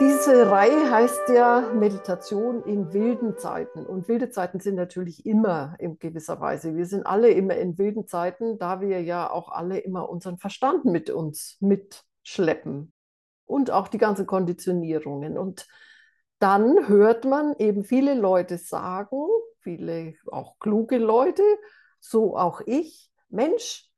Diese Reihe heißt ja Meditation in wilden Zeiten. Und wilde Zeiten sind natürlich immer in gewisser Weise. Wir sind alle immer in wilden Zeiten, da wir ja auch alle immer unseren Verstand mit uns mitschleppen und auch die ganzen Konditionierungen. Und dann hört man eben viele Leute sagen, viele auch kluge Leute, so auch ich, Mensch,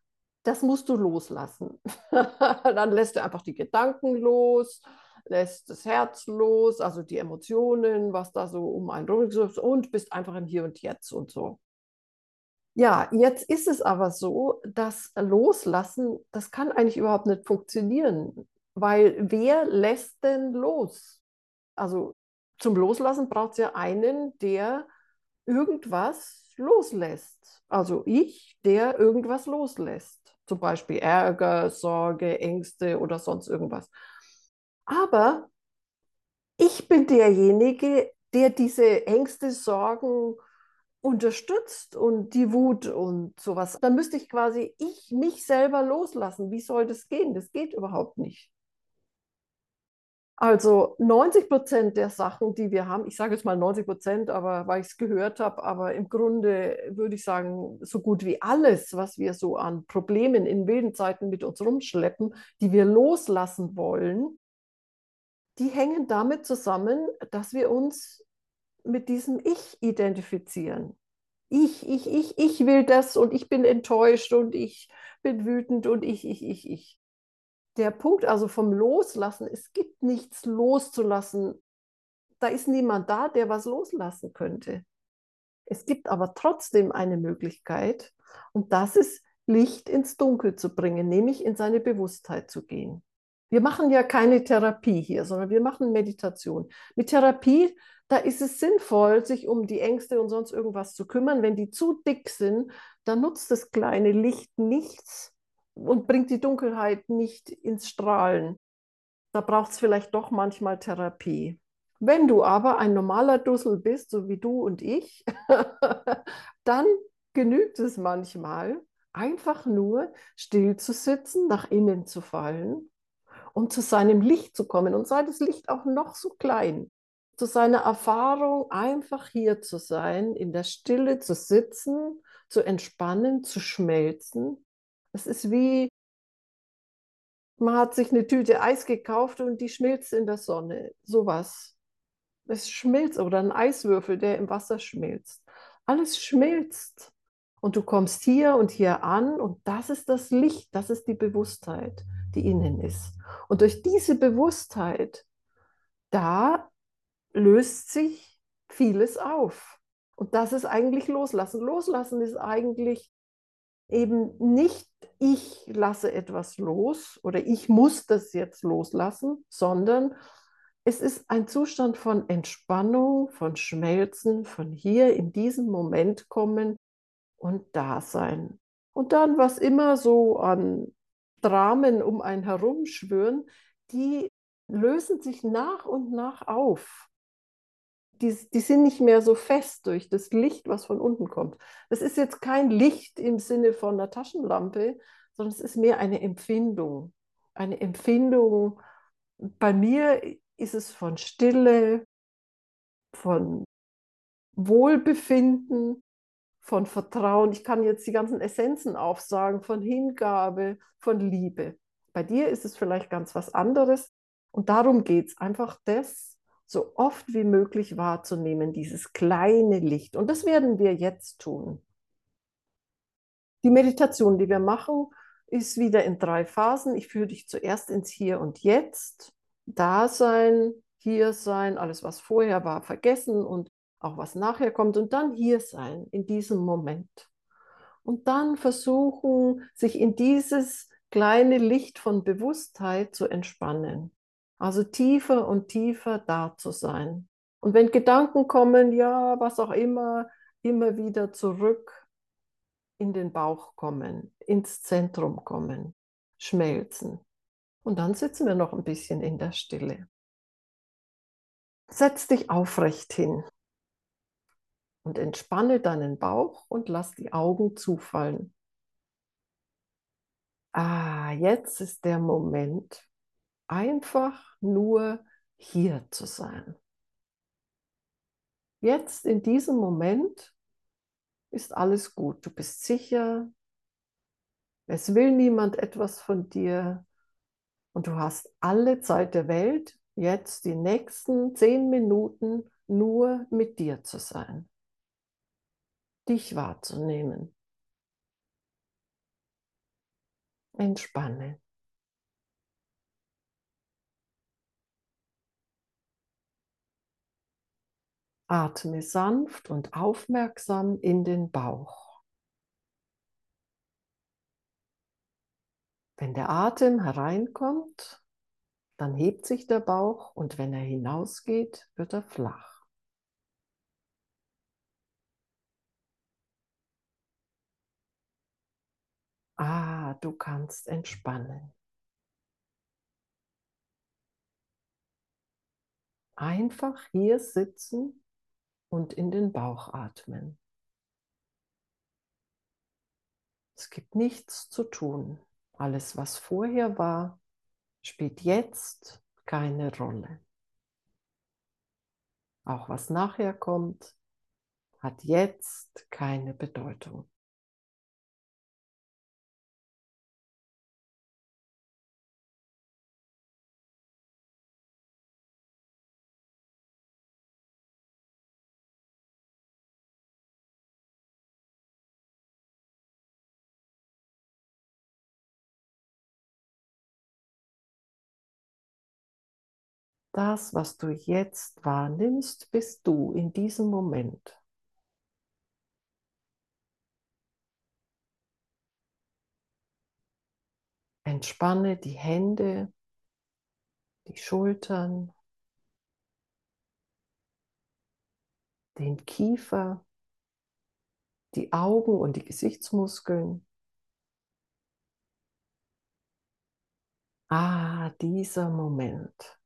das musst du loslassen. dann lässt du einfach die Gedanken los lässt das Herz los, also die Emotionen, was da so um einen rum ist und bist einfach im Hier und Jetzt und so. Ja, jetzt ist es aber so, dass Loslassen, das kann eigentlich überhaupt nicht funktionieren, weil wer lässt denn los? Also zum Loslassen braucht es ja einen, der irgendwas loslässt. Also ich, der irgendwas loslässt. Zum Beispiel Ärger, Sorge, Ängste oder sonst irgendwas. Aber ich bin derjenige, der diese Ängste, Sorgen unterstützt und die Wut und sowas. Dann müsste ich quasi ich mich selber loslassen. Wie soll das gehen? Das geht überhaupt nicht. Also 90 Prozent der Sachen, die wir haben, ich sage jetzt mal 90 Prozent, aber weil ich es gehört habe, aber im Grunde würde ich sagen, so gut wie alles, was wir so an Problemen in wilden Zeiten mit uns rumschleppen, die wir loslassen wollen, die hängen damit zusammen, dass wir uns mit diesem Ich identifizieren. Ich, ich, ich, ich will das und ich bin enttäuscht und ich bin wütend und ich, ich, ich, ich. Der Punkt also vom Loslassen, es gibt nichts loszulassen. Da ist niemand da, der was loslassen könnte. Es gibt aber trotzdem eine Möglichkeit und das ist Licht ins Dunkel zu bringen, nämlich in seine Bewusstheit zu gehen. Wir machen ja keine Therapie hier, sondern wir machen Meditation. Mit Therapie, da ist es sinnvoll, sich um die Ängste und sonst irgendwas zu kümmern. Wenn die zu dick sind, dann nutzt das kleine Licht nichts und bringt die Dunkelheit nicht ins Strahlen. Da braucht es vielleicht doch manchmal Therapie. Wenn du aber ein normaler Dussel bist, so wie du und ich, dann genügt es manchmal, einfach nur still zu sitzen, nach innen zu fallen um zu seinem Licht zu kommen. Und sei das Licht auch noch so klein, zu seiner Erfahrung, einfach hier zu sein, in der Stille zu sitzen, zu entspannen, zu schmelzen. Es ist wie, man hat sich eine Tüte Eis gekauft und die schmilzt in der Sonne. Sowas. Es schmilzt oder ein Eiswürfel, der im Wasser schmilzt. Alles schmilzt. Und du kommst hier und hier an und das ist das Licht, das ist die Bewusstheit die innen ist. Und durch diese Bewusstheit, da löst sich vieles auf. Und das ist eigentlich Loslassen. Loslassen ist eigentlich eben nicht, ich lasse etwas los oder ich muss das jetzt loslassen, sondern es ist ein Zustand von Entspannung, von Schmelzen, von hier in diesem Moment kommen und Dasein. Und dann, was immer so an Dramen um einen herum schwören, die lösen sich nach und nach auf. Die, die sind nicht mehr so fest durch das Licht, was von unten kommt. Das ist jetzt kein Licht im Sinne von einer Taschenlampe, sondern es ist mehr eine Empfindung. Eine Empfindung, bei mir ist es von Stille, von Wohlbefinden, von Vertrauen. Ich kann jetzt die ganzen Essenzen aufsagen, von Hingabe, von Liebe. Bei dir ist es vielleicht ganz was anderes. Und darum geht es, einfach das so oft wie möglich wahrzunehmen, dieses kleine Licht. Und das werden wir jetzt tun. Die Meditation, die wir machen, ist wieder in drei Phasen. Ich führe dich zuerst ins Hier und Jetzt, Dasein, hier sein, alles, was vorher war, vergessen und auch was nachher kommt und dann hier sein in diesem Moment. Und dann versuchen, sich in dieses kleine Licht von Bewusstheit zu entspannen. Also tiefer und tiefer da zu sein. Und wenn Gedanken kommen, ja, was auch immer, immer wieder zurück in den Bauch kommen, ins Zentrum kommen, schmelzen. Und dann sitzen wir noch ein bisschen in der Stille. Setz dich aufrecht hin und entspanne deinen Bauch und lass die Augen zufallen. Ah, jetzt ist der Moment, einfach nur hier zu sein. Jetzt in diesem Moment ist alles gut. Du bist sicher. Es will niemand etwas von dir. Und du hast alle Zeit der Welt, jetzt die nächsten zehn Minuten nur mit dir zu sein. Dich wahrzunehmen. Entspanne. Atme sanft und aufmerksam in den Bauch. Wenn der Atem hereinkommt, dann hebt sich der Bauch und wenn er hinausgeht, wird er flach. Ah, du kannst entspannen. Einfach hier sitzen und in den Bauch atmen. Es gibt nichts zu tun. Alles, was vorher war, spielt jetzt keine Rolle. Auch was nachher kommt, hat jetzt keine Bedeutung. Das, was du jetzt wahrnimmst, bist du in diesem Moment. Entspanne die Hände, die Schultern, den Kiefer, die Augen und die Gesichtsmuskeln. Ah, dieser Moment.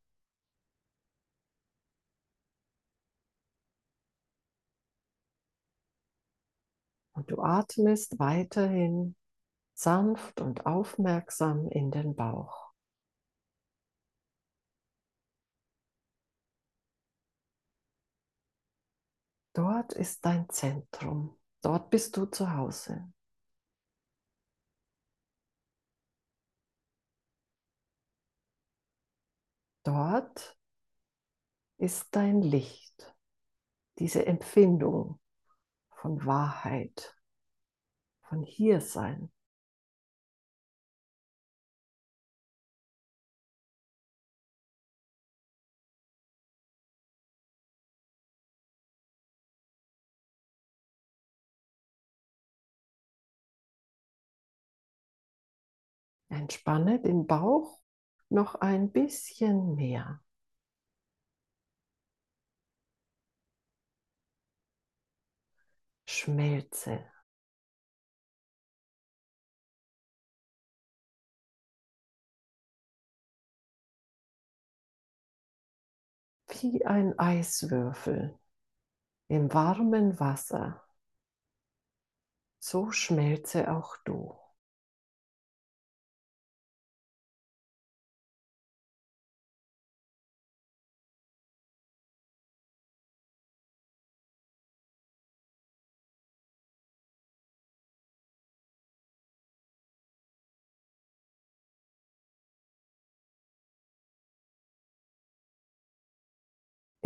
Und du atmest weiterhin sanft und aufmerksam in den Bauch. Dort ist dein Zentrum. Dort bist du zu Hause. Dort ist dein Licht, diese Empfindung, von Wahrheit, von Hiersein. Entspanne den Bauch noch ein bisschen mehr. Schmelze. Wie ein Eiswürfel im warmen Wasser. So schmelze auch du.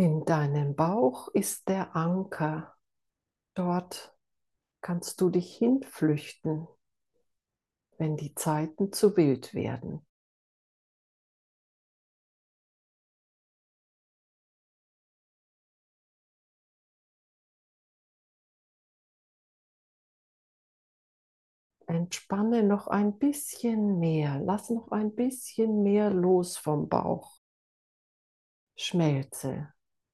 In deinem Bauch ist der Anker. Dort kannst du dich hinflüchten, wenn die Zeiten zu wild werden. Entspanne noch ein bisschen mehr, lass noch ein bisschen mehr los vom Bauch. Schmelze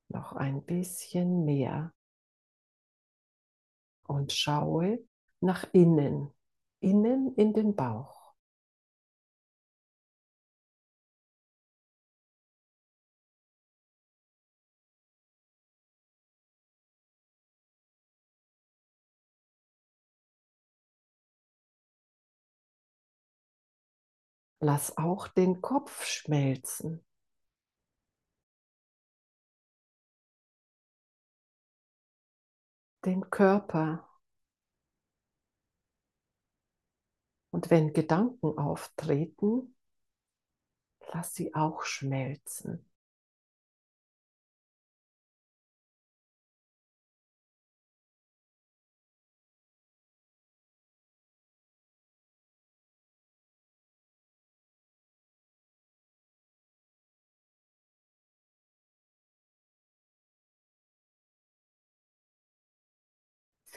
noch ein bisschen mehr und schaue nach innen, innen in den Bauch. Lass auch den Kopf schmelzen. Den Körper. Und wenn Gedanken auftreten, lass sie auch schmelzen.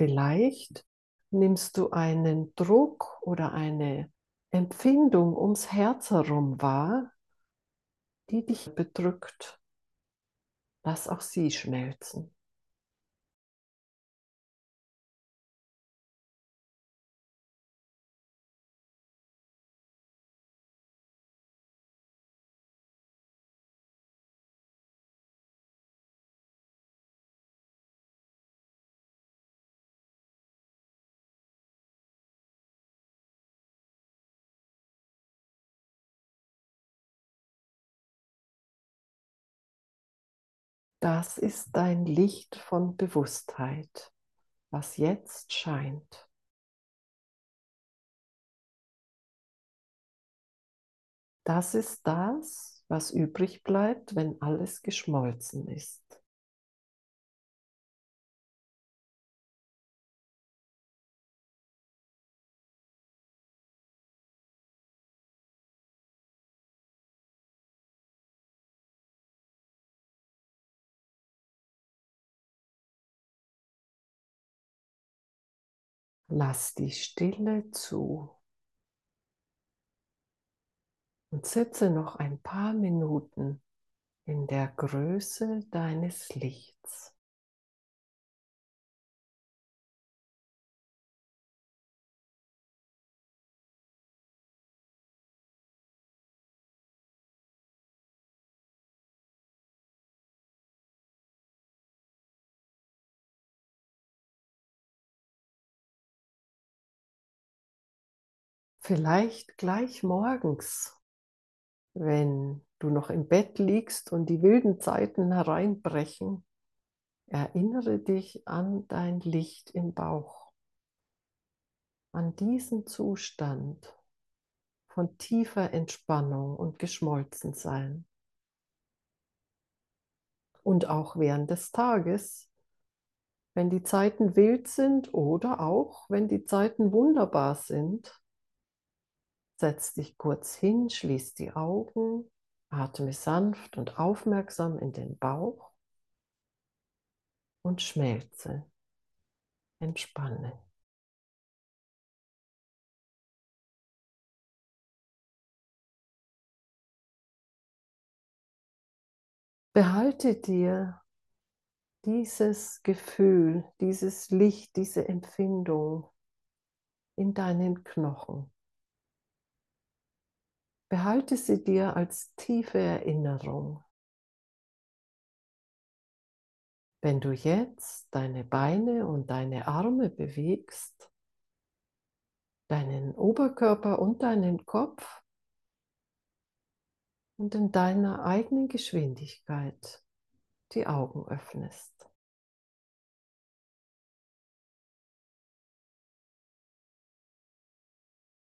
Vielleicht nimmst du einen Druck oder eine Empfindung ums Herz herum wahr, die dich bedrückt. Lass auch sie schmelzen. Das ist dein Licht von Bewusstheit, was jetzt scheint. Das ist das, was übrig bleibt, wenn alles geschmolzen ist. Lass die Stille zu und sitze noch ein paar Minuten in der Größe deines Lichts. Vielleicht gleich morgens, wenn du noch im Bett liegst und die wilden Zeiten hereinbrechen, erinnere dich an dein Licht im Bauch, an diesen Zustand von tiefer Entspannung und Geschmolzensein. Und auch während des Tages, wenn die Zeiten wild sind oder auch wenn die Zeiten wunderbar sind, Setz dich kurz hin, schließ die Augen, atme sanft und aufmerksam in den Bauch und schmelze. Entspanne. Behalte dir dieses Gefühl, dieses Licht, diese Empfindung in deinen Knochen. Behalte sie dir als tiefe Erinnerung. Wenn du jetzt deine Beine und deine Arme bewegst, deinen Oberkörper und deinen Kopf und in deiner eigenen Geschwindigkeit die Augen öffnest.